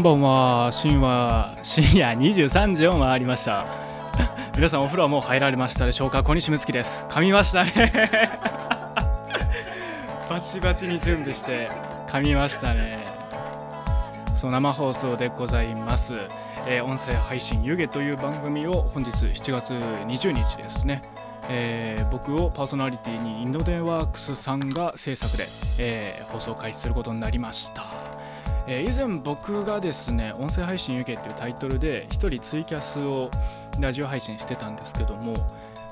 こんばんは。深夜深夜23時を回りました。皆さんお風呂はもう入られましたでしょうか？小西睦月です。噛みましたね。バチバチに準備して噛みましたね。そう生放送でございます、えー音声配信湯気という番組を本日7月20日ですね。えー僕をパーソナリティにインドデンワークスさんが制作で、えー放送開始することになりました、え以前僕がですね音声配信湯気っていうタイトルで一人ツイキャスをラジオ配信してたんですけども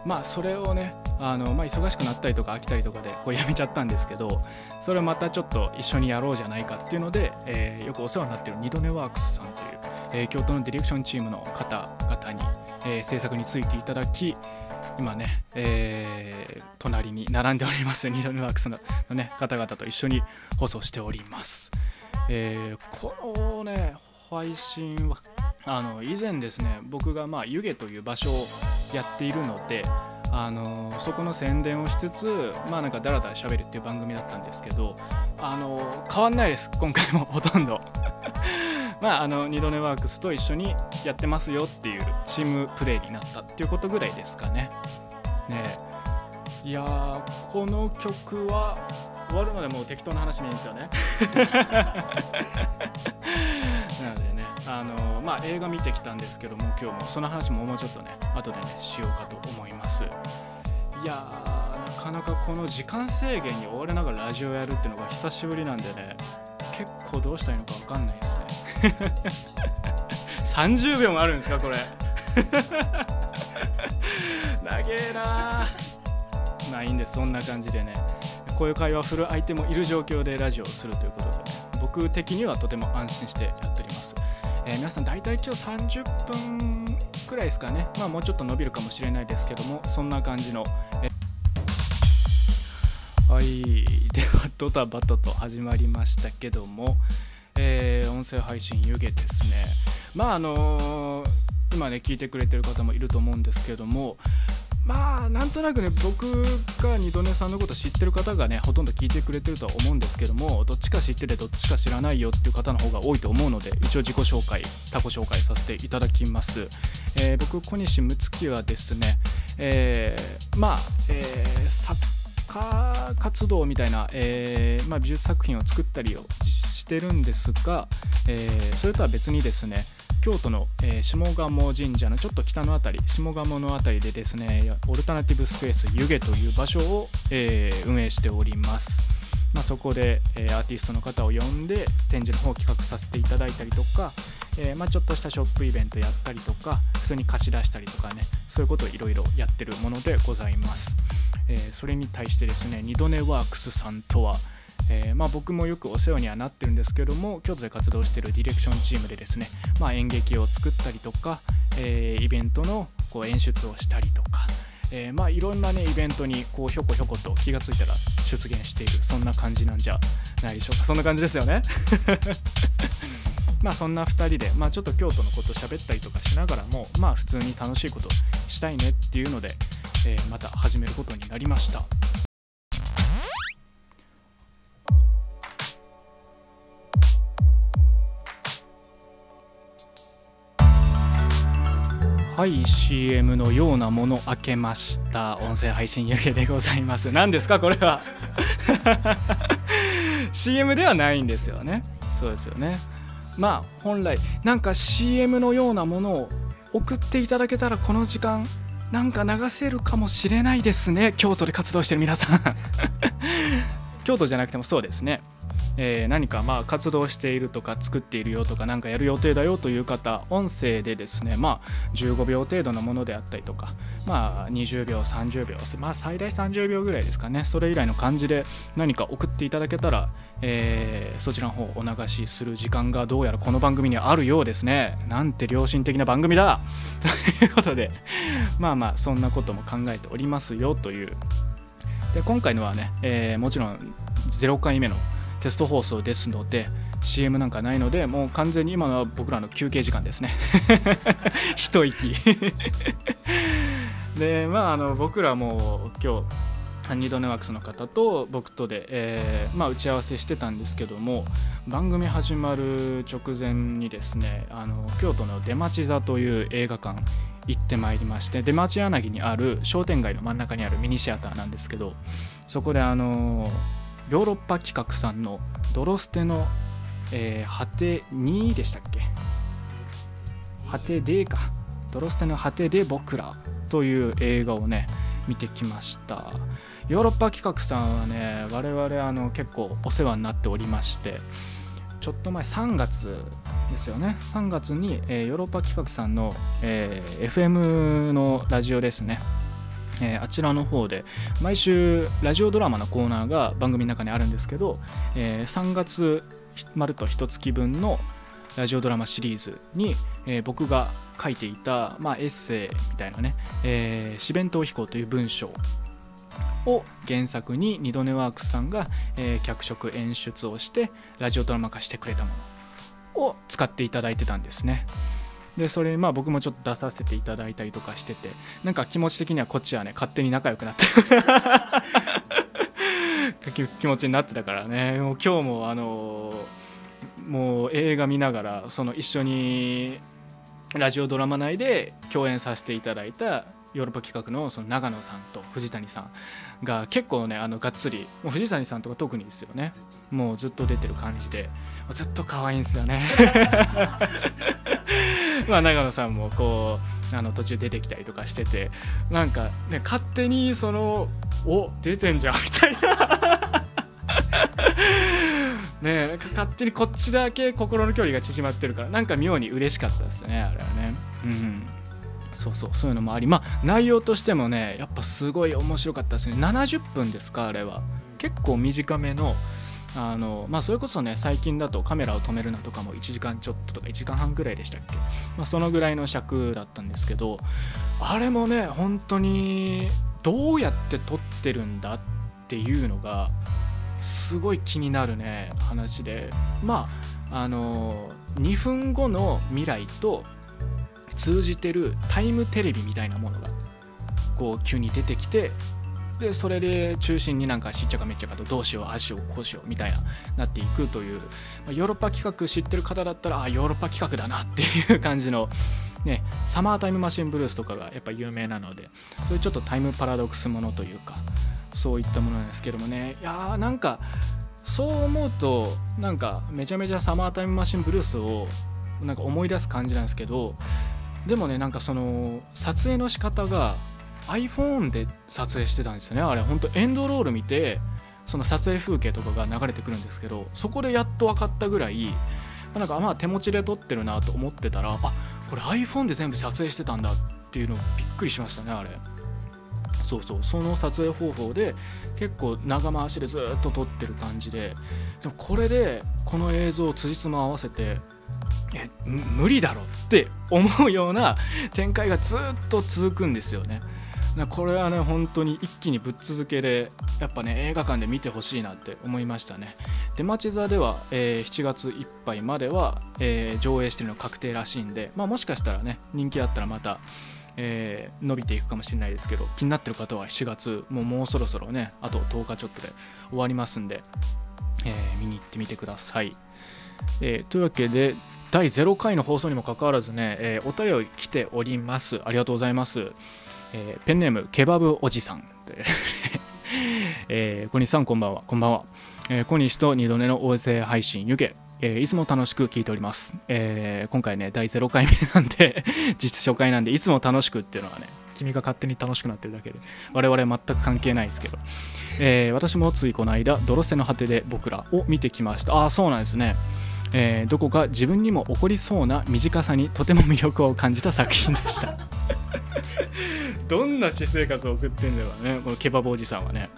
まあそれをねあの、まあ、忙しくなったりとか飽きたりとかでこうやめちゃったんですけどそれをまたちょっと一緒にやろうじゃないかっていうので、えーよくお世話になってるニドネワークスさんという、えー京都のディレクションチームの方々に、えー制作についていただき今ね、えー隣に並んでおりますニドネワークスのの、ね、方々と一緒に放送しております。えーこのね配信はあの以前ですね僕がまあ湯気という場所をやっているのであのそこの宣伝をしつつまあなんかダラダラ喋るっていう番組だったんですけどあの変わんないです今回もほとんど。まああのニドネワークスと一緒にやってますよっていうチームプレイになったっていうことぐらいですかね。ねいやーこの曲は終わるまでもう適当な話でいいんですよね。なのでねあのまあ映画見てきたんですけども今日もその話ももうちょっとね後でねしようかと思います。いやーなかなかこの時間制限に追われながらラジオやるっていうのが久しぶりなんでね結構どうしたらいいのか分かんないですね。30秒もあるんですかこれ。長えなまあいいんです。そんな感じでね。こういう会話をする相手もいる状況でラジオをするということで僕的にはとても安心してやっております、えー皆さん大体今日30分くらいですかね。まあもうちょっと伸びるかもしれないですけどもそんな感じの、はい。ではドタバタと始まりましたけども、えー音声配信湯気ですね。まああのー今ね聞いてくれてる方もいると思うんですけどもまあなんとなくね僕が二度寝さんのこと知ってる方がねほとんど聞いてくれてるとは思うんですけどもどっちか知っててどっちか知らないよっていう方の方が多いと思うので一応自己紹介他己紹介させていただきます、えー僕小西睦月はですね、えーまあ、えー作家活動みたいな、えーまあ、美術作品を作ったりをしてるんですが、えーそれとは別にですね京都の、えー下鴨神社のちょっと北の辺り下鴨の辺りでですねオルタナティブスペース湯気という場所を、えー運営しております、まあ、そこで、えーアーティストの方を呼んで展示の方を企画させていただいたりとか、えまあ、ちょっとしたショップイベントやったりとか普通に貸し出したりとかねそういうことをいろいろやってるものでございます、えそれに対してですね二度寝ワークスさんとはえーまあ、僕もよくお世話にはなってるんですけども京都で活動しているディレクションチームでですね、まあ、演劇を作ったりとか、えーイベントのこう演出をしたりとか、えーまあ、いろんな、ね、イベントにこうひょこひょこと気がついたら出現しているそんな感じなんじゃないでしょうかそんな感じですよね。まあそんな2人で、まあ、ちょっと京都のこと喋ったりとかしながらもまあ普通に楽しいことしたいねっていうので、えまた始めることになりました。はい CM のようなもの開けました。音声配信湯気でございます。何ですか？これは。CM ではないんですよね。そうですよね。まあ本来なんか CM のようなものを送っていただけたらこの時間なんか流せるかもしれないですね。京都で活動してる皆さん。京都じゃなくてもそうですね。えー何かまあ活動しているとか作っているよとか何かやる予定だよという方音声でですねまあ15秒程度のものであったりとかまあ20秒30秒まあ最大30秒ぐらいですかね。それ以来の感じで何か送っていただけたら、えーそちらの方お流しする時間がどうやらこの番組にはあるようですね。なんて良心的な番組だ。ということでまあまあそんなことも考えておりますよという。で今回のはね、えーもちろん0回目のテスト放送ですので CM なんかないのでもう完全に今のは僕らの休憩時間ですね。一息。でまああの僕らも今日ハニードネワークスの方と僕とで、えー、まあ、打ち合わせしてたんですけども番組始まる直前にですねあの京都の出町座という映画館行ってまいりまして出町柳にある商店街の真ん中にあるミニシアターなんですけどそこであのヨーロッパ企画さんの「ドロステの、えー、果て2」でしたっけ？果てでか。ドロステの果てで僕らという映画をね見てきました。ヨーロッパ企画さんはね我々あの結構お世話になっておりましてちょっと前3月ですよね。3月に、えー、ヨーロッパ企画さんの、えー、FM のラジオですね。えー、あちらの方で毎週ラジオドラマのコーナーが番組の中にあるんですけど、えー、3月まると1月分のラジオドラマシリーズに、えー、僕が書いていた、まあ、エッセイみたいなね「えー、四弁当飛行」という文章を原作に二度寝ワークスさんが、えー、脚色演出をしてラジオドラマ化してくれたものを使っていただいてたんですね。でそれまあ僕もちょっと出させていただいたりとかしててなんか気持ち的にはこっちはね勝手に仲良くなって 気持ちになってたからね。もう今日もあのもう映画見ながらその一緒にラジオドラマ内で共演させていただいたヨーロッパ企画のその長野さんと藤谷さんが結構ねあのがっつりもう藤谷さんとか特にですよね。もうずっと出てる感じでずっと可愛いんですよね。まあ長野さんもこうあの途中出てきたりとかしててなんかね勝手にそのお出てんじゃんみたいな。ね勝手にこっちだけ心の距離が縮まってるからなんか妙に嬉しかったですねあれはね。うん。そうそうそういうのもありまあ内容としてもねやっぱすごい面白かったですね。70分ですかあれは。結構短めのあのまあそれこそね最近だとカメラを止めるなとかも1時間ちょっととか1時間半ぐらいでしたっけ、まあ、そのぐらいの尺だったんですけどあれもね本当にどうやって撮ってるんだっていうのがすごい気になるね話で。まああの2分後の未来と通じてるタイムテレビみたいなものがこう急に出てきてでそれで中心になんかしっちゃかめっちゃかとどうしようああしようこうしようみたいななっていくという、ま、ヨーロッパ企画知ってる方だったらあヨーロッパ企画だなっていう感じのね、サマータイムマシンブルースとかがやっぱ有名なのでそういうちょっとタイムパラドックスものというかそういったものなんですけどもね。いやーなんかそう思うとなんかめちゃめちゃサマータイムマシンブルースをなんか思い出す感じなんですけどでもねなんかその撮影の仕方が iPhone で撮影してたんですよね。あれほんとエンドロール見てその撮影風景とかが流れてくるんですけどそこでやっと分かったぐらいなんかまあ手持ちで撮ってるなと思ってたらあこれ iPhone で全部撮影してたんだっていうのびっくりしましたねあれ。そうそう。その撮影方法で結構長回しでずっと撮ってる感じで。でもこれでこの映像を辻褄合わせてえ無理だろって思うような展開がずっと続くんですよね。これはね本当に一気にぶっ続けでやっぱね映画館で見てほしいなって思いましたね。出町座では、えー、7月いっぱいまでは、えー、上映してるの確定らしいんで、まあ、もしかしたらね人気あったらまた、えー、伸びていくかもしれないですけど気になってる方は7月もうもうそろそろねあと10日ちょっとで終わりますんで、え見に行ってみてください、えというわけで第0回の放送にもかかわらずね、えお便り来ております。ありがとうございます。えー、ペンネームケバブおじさん えー、小西さんこんばんは。こんばんは、えー、小西と二度寝の音声配信湯気えー、いつも楽しく聞いております、えー、今回ね第0回目なんで 実初回なんでいつも楽しくっていうのはね君が勝手に楽しくなってるだけで我々全く関係ないですけど、えー、私もついこの間「ドロセの果てで僕ら」を見てきました。ああそうなんですね。えー、どこか自分にも起こりそうな短さにとても魅力を感じた作品でした。どんな私生活を送ってんだろうねこのケバブおじさんはね。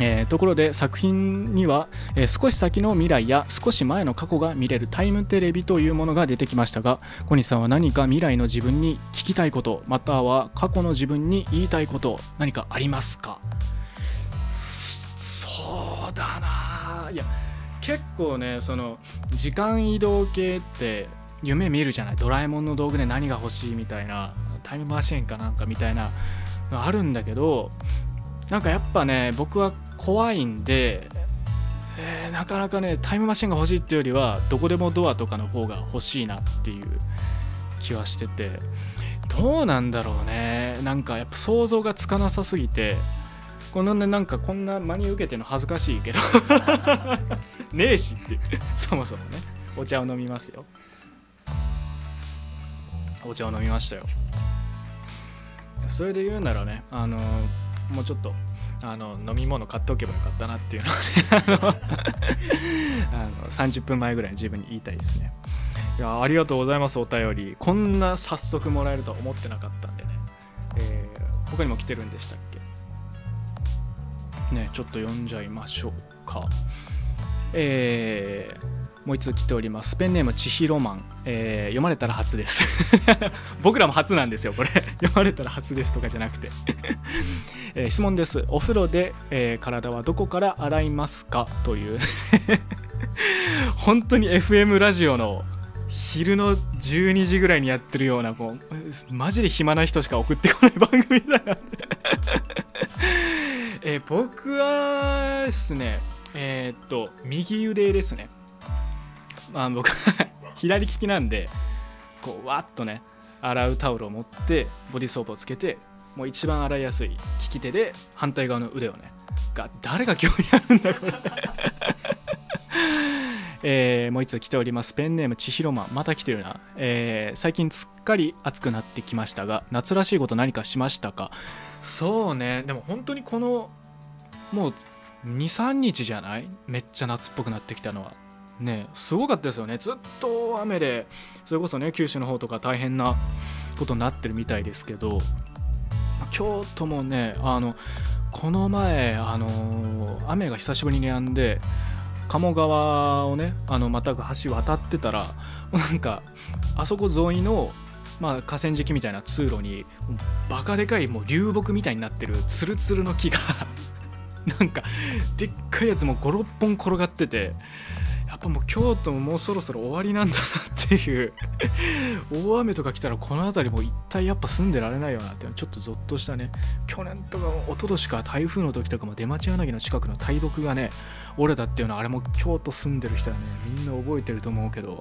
えー、ところで作品には、えー、少し先の未来や少し前の過去が見れるタイムテレビというものが出てきましたが小西さんは何か未来の自分に聞きたいことまたは過去の自分に言いたいこと何かありますか？そうだないや結構ねその時間移動系って夢見るじゃない。ドラえもんの道具で何が欲しいみたいなタイムマシンかなんかみたいなのあるんだけどなんかやっぱね僕は怖いんで、えー、なかなかねタイムマシンが欲しいっていうよりはどこでもドアとかの方が欲しいなっていう気はしてて。どうなんだろうね。なんかやっぱ想像がつかなさすぎてこのねなんかこんな真に受けてるの恥ずかしいけど。ねえしってそもそもね。お茶を飲みますよ。お茶を飲みましたよ。それで言うならねあのもうちょっとあの飲み物買っておけばよかったなっていうのはね。あの30分前ぐらいに自分に言いたいですね。いやありがとうございますお便り。こんな早速もらえるとは思ってなかったんでね、えー、他にも来てるんでしたっけ？ねちょっと読んじゃいましょうかえーもう一つ来ております。ペンネームちひろマン、えー、読まれたら初です。僕らも初なんですよ、これ。読まれたら初ですとかじゃなくて えー、質問です。お風呂で、えー、体はどこから洗いますか？という本当に FM ラジオの昼の12時ぐらいにやってるようなこうマジで暇な人しか送ってこない番組だなえ、僕はですねえー、っと右腕ですね。まあ僕 左利きなんでこうわっとね洗うタオルを持ってボディーソープをつけてもう一番洗いやすい利き手で反対側の腕をねが誰が興味あるんだこれ。えー、もう一つ来ておりますペンネームちひろままた来てるな、えー、最近すっかり暑くなってきましたが夏らしいこと何かしましたか？そうね。でも本当にこのもう23日じゃない？めっちゃ夏っぽくなってきたのは。ねすごかったですよね。ずっと雨でそれこそね九州の方とか大変なことになってるみたいですけど京都もねあのこの前あの雨が久しぶりに止んで鴨川をねあのまた橋渡ってたらなんかあそこ沿いのまあ、河川敷みたいな通路にバカでかいもう流木みたいになってるツルツルの木がなんかでっかいやつも56本転がっててやっぱもう京都ももうそろそろ終わりなんだなっていう大雨とか来たらこの辺りも一体やっぱ住んでられないよなっていうのちょっとゾッとしたね。去年とか一昨年か台風の時とかも出町柳の近くの大木がね折れたっていうのはあれも京都住んでる人はねみんな覚えてると思うけどやっ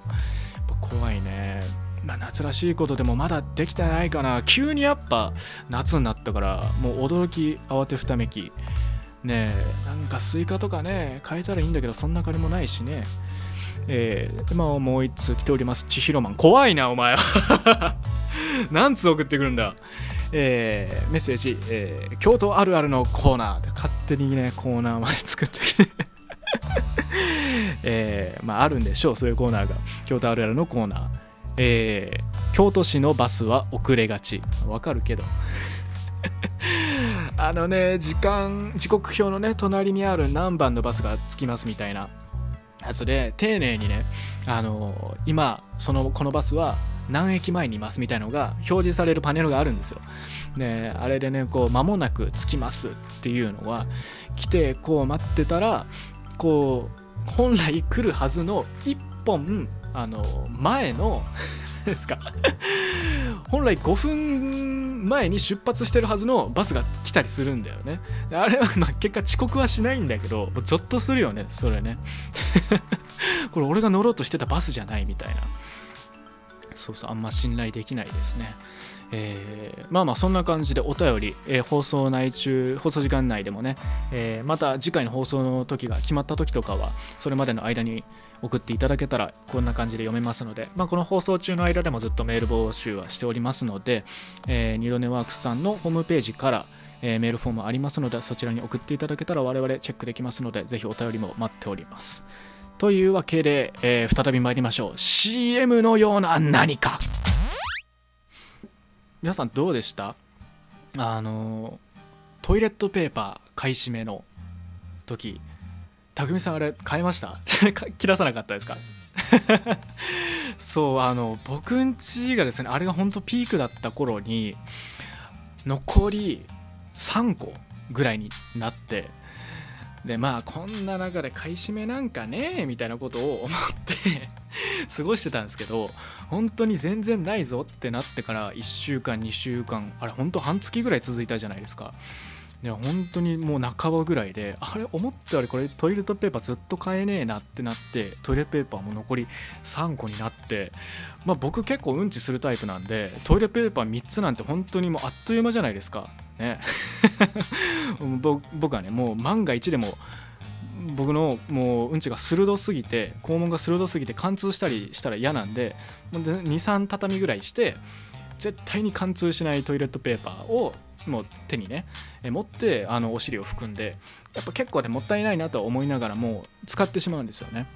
ぱ怖いね。まあ、夏らしいことでもまだできてないかな。急にやっぱ夏になったからもう驚き慌てふためき。ねえなんかスイカとかね買えたらいいんだけどそんな金もないしね。えー、まあもう一通来ております。千尋マン。怖いなお前。は 何通送ってくるんだ。えー、メッセージ、えー、京都あるあるのコーナー。勝手にねコーナーまで作ってきて。えー、まああるんでしょうそういうコーナーが。京都あるあるのコーナー。えー、京都市のバスは遅れがち。わかるけど。あのね時間時刻表のね隣にある何番のバスが着きますみたいなやつで丁寧にねあの今そのこのバスは何駅前にいますみたいのが表示されるパネルがあるんですよ。であれでねこう間もなく着きますっていうのは来てこう待ってたらこう本来来るはずの1本あの前の ですか本来5分前に出発してるはずのバスが来たりするんだよね。あれはま結果遅刻はしないんだけどゾッとするよねそれね。これ俺が乗ろうとしてたバスじゃないみたいな。そうそうあんま信頼できないですね。えー、まあまあそんな感じでお便り、えー、放送内中放送時間内でもね、えー、また次回の放送の時が決まった時とかはそれまでの間に送っていただけたらこんな感じで読めますので、まあ、この放送中の間でもずっとメール募集はしておりますので、えー、ニドネワークスさんのホームページから、えー、メールフォームありますのでそちらに送っていただけたら我々チェックできますのでぜひお便りも待っております。というわけで、えー、再び参りましょう。CM のような何か。皆さんどうでした？あのトイレットペーパー買い占めの時。匠さんあれ買いました？切らさなかったですか？そうあの僕んちがですねあれが本当ピークだった頃に残り3個ぐらいになってでまあこんな中で買い占めなんかねみたいなことを思って 過ごしてたんですけど本当に全然ないぞってなってから1週間2週間あれ本当半月ぐらい続いたじゃないですか。いや本当にもう半ばぐらいであれ思ったよりこれトイレットペーパーずっと買えねえなってなってトイレットペーパーも残り3個になってまあ僕結構うんちするタイプなんでトイレットペーパー3つなんて本当にもうあっという間じゃないですか。ね。僕はねもう万が一でも僕のもううんちが鋭すぎて肛門が鋭すぎて貫通したりしたら嫌なんで23畳ぐらいして絶対に貫通しないトイレットペーパーをもう手にね持ってあのお尻を含んでやっぱ結構ねもったいないなと思いながらも使ってしまうんですよね。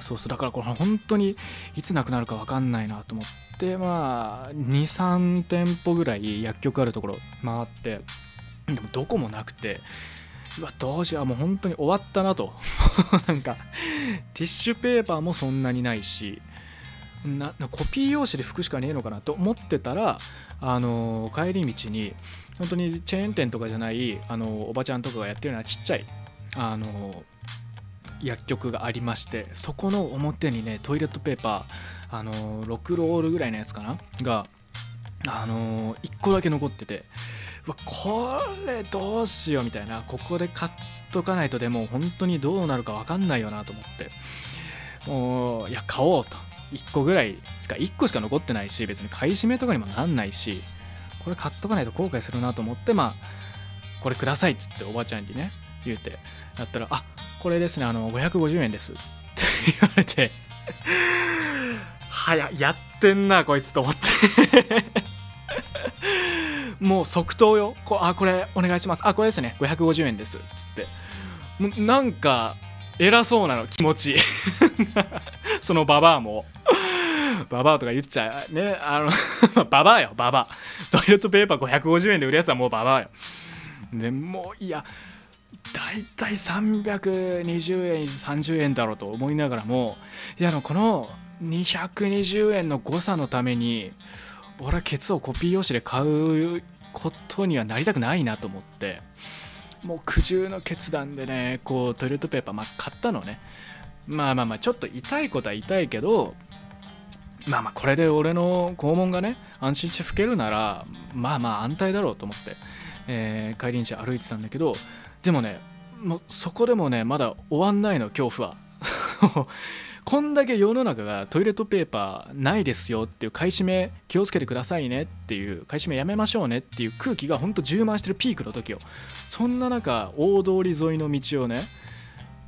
そうそうだからこれ本当にいつなくなるか分かんないなと思ってまあ23店舗ぐらい薬局あるところ回ってでもどこもなくてうわどうしようもう本当に終わったなと。なんかティッシュペーパーもそんなにないしなコピー用紙で拭くしかねえのかなと思ってたらあの帰り道に本当にチェーン店とかじゃないあのおばちゃんとかがやってるようなちっちゃいあの薬局がありましてそこの表にねトイレットペーパーあの6ロールぐらいのやつかな？があの1個だけ残っててうわこれどうしようみたいなここで買っとかないとでも本当にどうなるか分かんないよなと思ってもういや買おうと。1個ぐらいしか1個しか残ってないし別に買い占めとかにもなんないしこれ買っとかないと後悔するなと思ってまあこれくださいっつっておばちゃんにね言うて。やったら「あこれですねあの550円です」って言われて。はややってんなこいつと思って。もう即答よ。こあこれお願いします。あこれですね。550円です。っつって。もうなんか偉そうなの気持ち。そのババアも。ババアとか言っちゃう。ねあの ババアよババア。トイレットペーパー550円で売るやつはもうババアよ。でもういや大体320円30円だろうと思いながらもいやこの220円の誤差のために俺はケツをコピー用紙で買うことにはなりたくないなと思ってもう苦渋の決断でねこうトイレットペーパー、まあ、買ったのね。まあまあまあちょっと痛いことは痛いけどまあまあこれで俺の肛門がね安心して拭けるならまあまあ安泰だろうと思って、えー、帰り道歩いてたんだけどでもねもうそこでもねまだ終わんないの恐怖は。こんだけ世の中がトイレットペーパーないですよっていう買い占め気をつけてくださいねっていう買い占めやめましょうねっていう空気がほんと充満してるピークの時よ。そんな中大通り沿いの道をね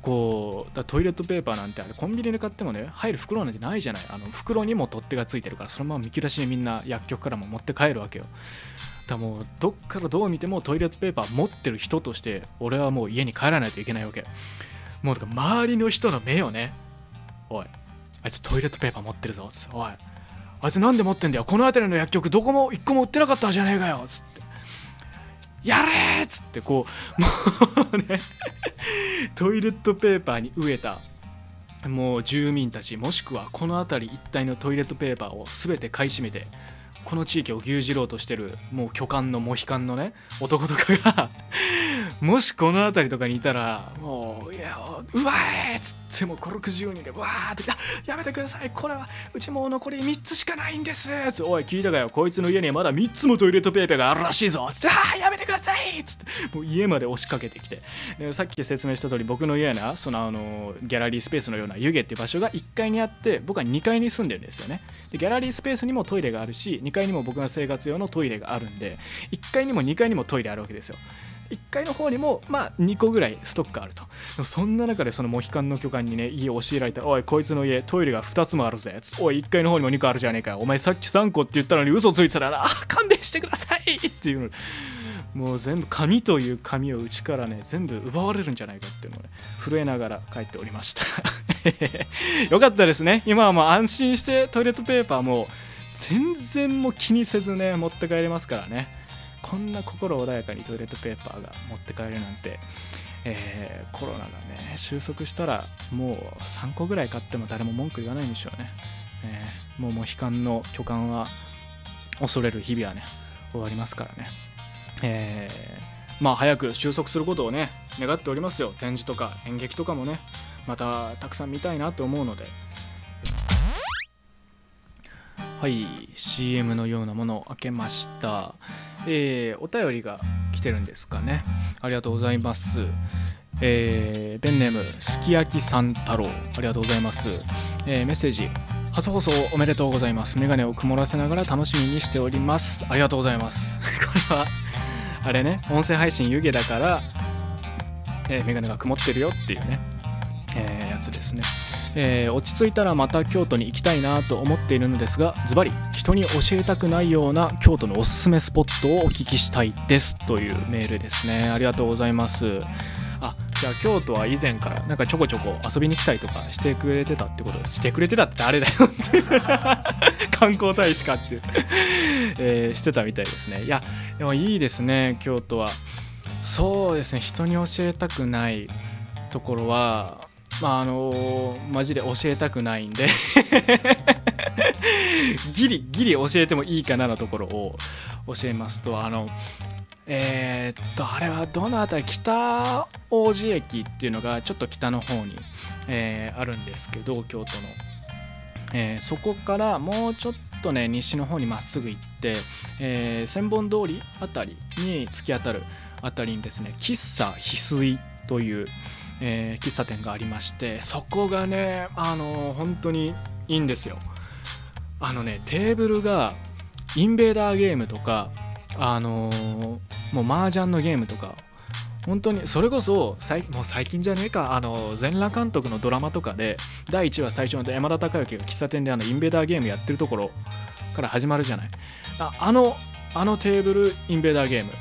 こうだトイレットペーパーなんてあれコンビニで買ってもね入る袋なんてないじゃない。あの袋にも取っ手がついてるからそのまま見切らしにみんな薬局からも持って帰るわけよ。だもうどっからどう見てもトイレットペーパー持ってる人として俺はもう家に帰らないといけないわけ。もうだから周りの人の目をね。おいあいつトイレットペーパー持ってるぞつって。おいあいつなんで持ってんだよ。この辺りの薬局どこも一個も売ってなかったじゃねえかよつって。やれっつってこう もうねトイレットペーパーに飢えたもう住民たちもしくはこの辺り一帯のトイレットペーパーを全て買い占めてこの地域を牛耳ろうとしてるもう巨漢のモヒカンのね男とかがもしこの辺りとかにいたらもういやうわーっつってもう560人でわーってやめてください。これはうちもう残り3つしかないんです。つおい聞いたかよこいつの家にはまだ3つもトイレットペーパーがあるらしいぞ。つってあやめてください。つってもう家まで押しかけてきて。でさっき説明した通り僕の家なそのあのギャラリースペースのような湯気っていう場所が1階にあって僕は2階に住んでるんですよね。でギャラリースペースにもトイレがあるし2階にも僕が生活用のトイレがあるんで1階にも2階にもトイレあるわけですよ。1階の方にもまあ2個ぐらいストックあると。そんな中でそのモヒカンの巨漢にね家を教えられたら「おいこいつの家トイレが2つもあるぜ」おい1階の方にも2個あるじゃねえかお前さっき3個って言ったのに嘘ついてたら「あ勘弁してください!」っていうの。もう全部紙という紙をうちからね全部奪われるんじゃないかっていうのをね震えながら帰っておりました。よかったですね。今はもう安心してトイレットペーパーも全然もう気にせずね持って帰れますからね。こんな心穏やかにトイレットペーパーが持って帰るなんて、えー、コロナがね収束したらもう3個ぐらい買っても誰も文句言わないんでしょうね、えー、もうもう悲観の巨漢は恐れる日々はね終わりますからね。えー、まあ早く収束することをね願っておりますよ。展示とか演劇とかもねまたたくさん見たいなと思うので。はい CM のようなものを開けました。えー、お便りが来てるんですかね。ありがとうございます。えー、ペンネームすき焼きさん太郎。ありがとうございます、えー、メッセージ初放送おめでとうございます。メガネを曇らせながら楽しみにしております。ありがとうございます。これはあれね音声配信湯気だから、えー、メガネが曇ってるよっていうね、えー、やつですね。えー、落ち着いたらまた京都に行きたいなと思っているのですがズバリ人に教えたくないような京都のおすすめスポットをお聞きしたいですというメールですね。ありがとうございます。じゃあ京都は以前からなんかちょこちょこ遊びに来たりとかしてくれてたってこと？してくれてたってあれだよって 観光大使かっていう、えー、してたみたいですね。いやでもいいですね京都は。そうですね人に教えたくないところはまああのマジで教えたくないんで。ギリギリ教えてもいいかなのところを教えますと。あのえー、っとあれはどの辺り北王子駅っていうのがちょっと北の方に、えー、あるんですけど京都の、えー、そこからもうちょっとね西の方にまっすぐ行って、え千本通り辺りに突き当たる辺りにですね喫茶翡翠という、えー、喫茶店がありましてそこがねあの、本当にいいんですよ。あのねテーブルがインベーダーゲームとかあのー、もう麻雀のゲームとか本当にそれこそもう最近じゃねえかあの全裸監督のドラマとかで第1話最初の山田孝之が喫茶店であのインベーダーゲームやってるところから始まるじゃない。ああのあのテーブルインベーダーゲーム。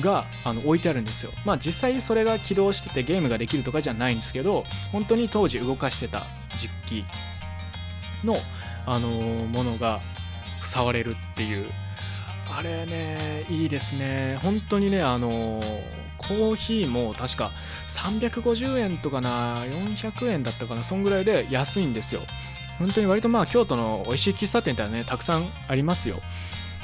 があの置いてあるんですよ。まあ実際それが起動しててゲームができるとかじゃないんですけど本当に当時動かしてた実機の、あのー、ものが触れるっていう。あれねいいですね。本当にねあのー、コーヒーも確か350円とかな400円だったかなそんぐらいで安いんですよ。本当に割とまあ京都の美味しい喫茶店ってねたくさんありますよ。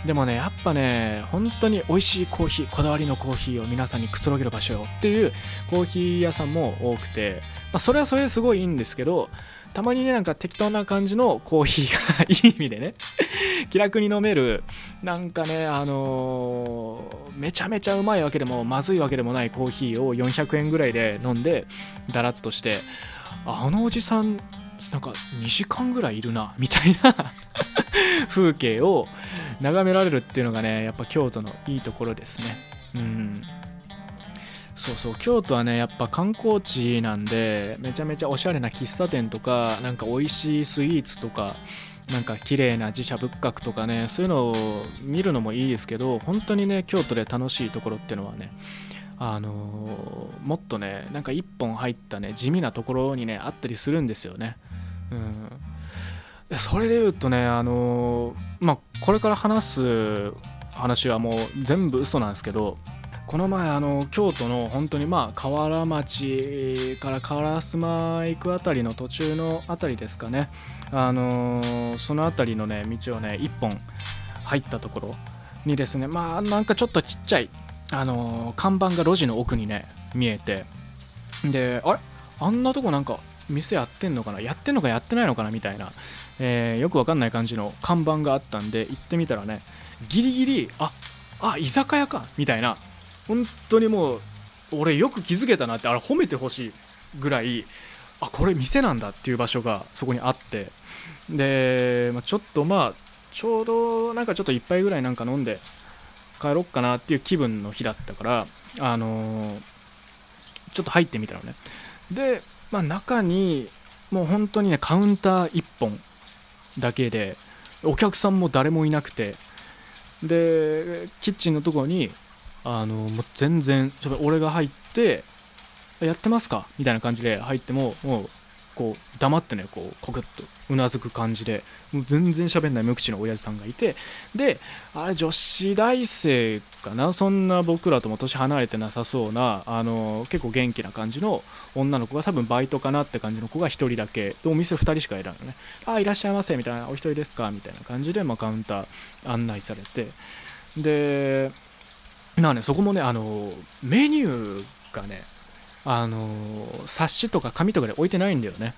でもねやっぱね本当に美味しいコーヒーこだわりのコーヒーを皆さんにくつろげる場所よっていうコーヒー屋さんも多くて、まあ、それはそれですごいいいんですけどたまにねなんか適当な感じのコーヒーがいい意味でね 気楽に飲めるなんかねあのー、めちゃめちゃうまいわけでもまずいわけでもないコーヒーを400円ぐらいで飲んでだらっとしてあのおじさんなんか2時間ぐらいいるなみたいな。風景を眺められるっていうのがねやっぱ京都のいいところですね。うん。そうそう。京都はねやっぱ観光地なんでめちゃめちゃおしゃれな喫茶店とかなんか美味しいスイーツとかなんか綺麗な寺社仏閣とかねそういうのを見るのもいいですけど本当にね京都で楽しいところっていうのはねあのー、もっとねなんか一本入ったね地味なところにねあったりするんですよね。うん、それで言うとねあの、まあこれから話す話はもう全部嘘なんですけどこの前あの京都の本当にまあ河原町から烏丸行くあたりの途中のあたりですかね。あの、その辺りのね道をね1本入ったところにですねまあなんかちょっとちっちゃいあの、看板が路地の奥にね見えて。であれ？あんなとこなんか店やってんのかな？やってんのかやってないのかな？みたいな、えー、よくわかんない感じの看板があったんで行ってみたらねギリギリああ居酒屋かみたいな。本当にもう俺よく気づけたなってあれ褒めてほしいぐらいあこれ店なんだっていう場所がそこにあって。で、まあ、ちょっとまあちょうどなんかちょっと1杯ぐらいなんか飲んで帰ろっかなっていう気分の日だったからあのー、ちょっと入ってみたのね。でまあ、中にもう本当にねカウンター1本だけでお客さんも誰もいなくてでキッチンのとこにあのもう全然ちょっと俺が入ってやってますか？みたいな感じで入ってももうこう黙ってねこうコクッとうなずく感じでもう全然喋んない無口の親父さんがいてであれ女子大生かな？そんな僕らとも年離れてなさそうなあの結構元気な感じの女の子が多分バイトかなって感じの子が1人だけ。でお店2人しかいないのね。あいらっしゃいませみたいな。お一人ですか？みたいな感じで、まあ、カウンター案内されて。でまあねそこもねあのメニューがねあの冊子とか紙とかで置いてないんだよね。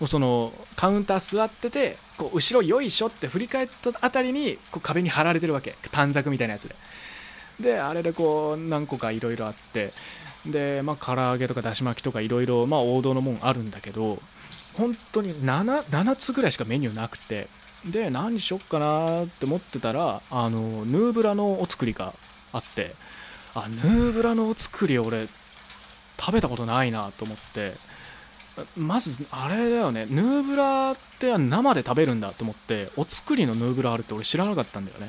もうそのカウンター座っててこう後ろよいしょって振り返ったあたりにこう壁に貼られてるわけ。短冊みたいなやつで。であれでこう何個かいろいろあって。でまあ唐揚げとかだし巻きとかいろいろま王道のもんあるんだけど本当に 7, 7つぐらいしかメニューなくて。で何しよっかなって思ってたらあのヌーブラのお作りがあって。あヌーブラのお作り俺食べたことないなと思ってまずあれだよねヌーブラって生で食べるんだと思ってお作りのヌーブラあるって俺知らなかったんだよね。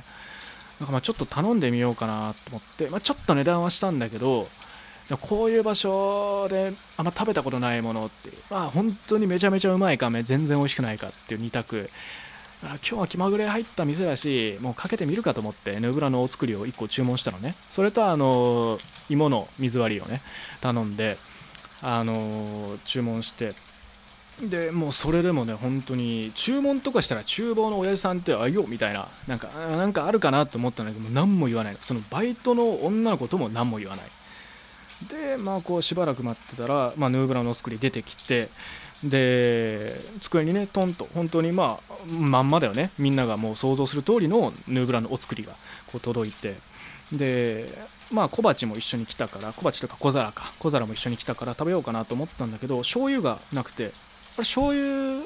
だからまあちょっと頼んでみようかなと思って、まあ、ちょっと値段はしたんだけどこういう場所であんま食べたことないものってまあ本当にめちゃめちゃうまいか全然美味しくないかっていう2択。今日は気まぐれ入った店だしもうかけてみるかと思ってヌーブラのお作りを1個注文したのね。それとあの芋の水割りをね頼んであの注文してでもうそれでもね本当に注文とかしたら厨房の親父さんってあいよみたいななんかなんかあるかなと思ったんだけど何も言わない。そのバイトの女の子とも何も言わない。でまあこうしばらく待ってたら、まあ、ヌーブラのお作り出てきてで机にねトンと本当にまあまんまだよね。みんながもう想像する通りのヌーブラのお作りがこう届いてでまあ小鉢も一緒に来たから小鉢とか小皿か。小皿も一緒に来たから食べようかなと思ったんだけど醤油がなくて「これ醤油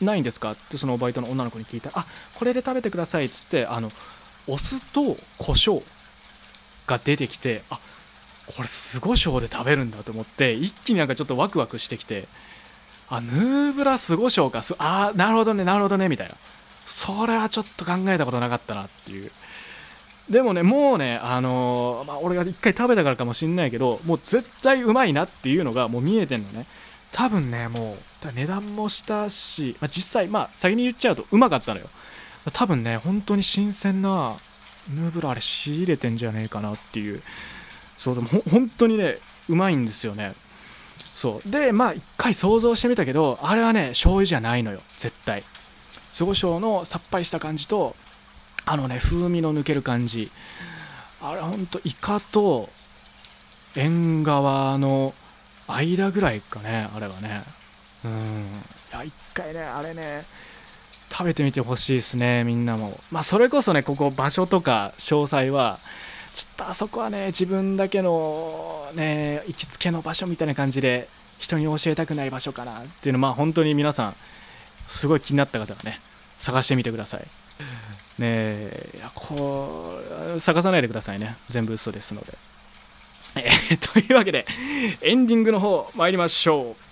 ないんですか?」ってそのバイトの女の子に聞いたら「あこれで食べてください」っつってあのお酢と胡椒が出てきてあこれすご椒で食べるんだと思って一気になんかちょっとワクワクしてきてあヌーブラすご椒か。あなるほどねなるほどねみたいな。それはちょっと考えたことなかったなっていう。でもねもうねあのー、まあ、俺が一回食べたからかもしんないけどもう絶対うまいなっていうのがもう見えてんのね。多分ねもう値段もしたし、まあ、実際まあ先に言っちゃうとうまかったのよ。多分ね本当に新鮮なヌーブラあれ仕入れてんじゃねえかなっていう。そうでも本当にねうまいんですよね。そう。でまあ一回想像してみたけどあれはね醤油じゃないのよ絶対。酢胡椒のさっぱりした感じとあのね風味の抜ける感じ。あれほんとイカと縁側の間ぐらいかねあれはね。うん。いや一回ねあれね食べてみてほしいですねみんなも。まあそれこそねここ場所とか詳細はちょっとあそこはね自分だけのね行きつけの場所みたいな感じで人に教えたくない場所かなっていうのまあ本当に皆さんすごい気になった方はね探してみてくださいねえいやこう探さないでくださいね。全部嘘ですので。えー、というわけでエンディングの方参りましょう。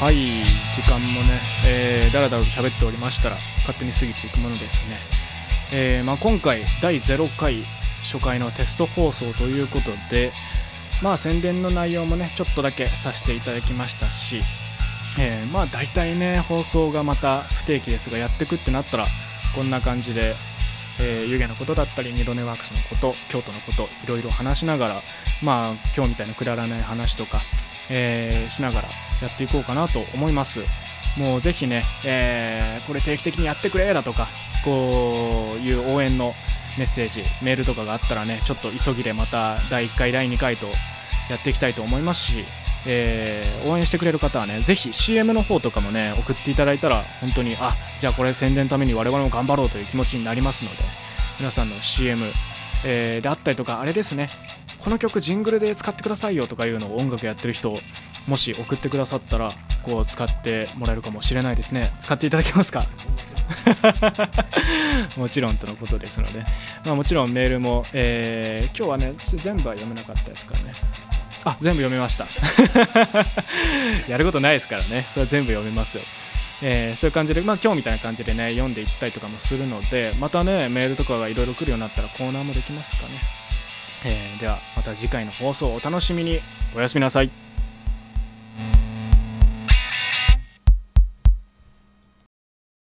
はい時間もね、えー、だらだらと喋っておりましたら勝手に過ぎていくものですね、えー、まあ、今回第0回初回のテスト放送ということでまあ宣伝の内容もねちょっとだけさせていただきましたし、えー、まあ大体ね放送がまた不定期ですがやってくってなったらこんな感じで、えー、湯気のことだったり二度寝ワークスのこと京都のこといろいろ話しながらまあ今日みたいなくだらない話とかえー、しながらやっていこうかなと思います。もうぜひね、えー、これ定期的にやってくれだとかこういう応援のメッセージメールとかがあったらねちょっと急ぎでまた第1回第2回とやっていきたいと思いますし、えー、応援してくれる方はねぜひ CM の方とかもね送っていただいたら本当にあじゃあこれ宣伝のために我々も頑張ろうという気持ちになりますので皆さんの CM、えー、であったりとかあれですねこの曲ジングルで使ってくださいよとかいうのを音楽やってる人もし送ってくださったらこう使ってもらえるかもしれないですね。使っていただけますか？もちろんとのことですので、まあ、もちろんメールも、えー、今日はね全部は読めなかったですからね。あ全部読めました。やることないですからね。それ全部読めますよ。えー、そういう感じで、まあ、今日みたいな感じでね読んでいったりとかもするのでまたねメールとかがいろいろ来るようになったらコーナーもできますかね。えー、ではまた次回の放送をお楽しみに。おやすみなさい。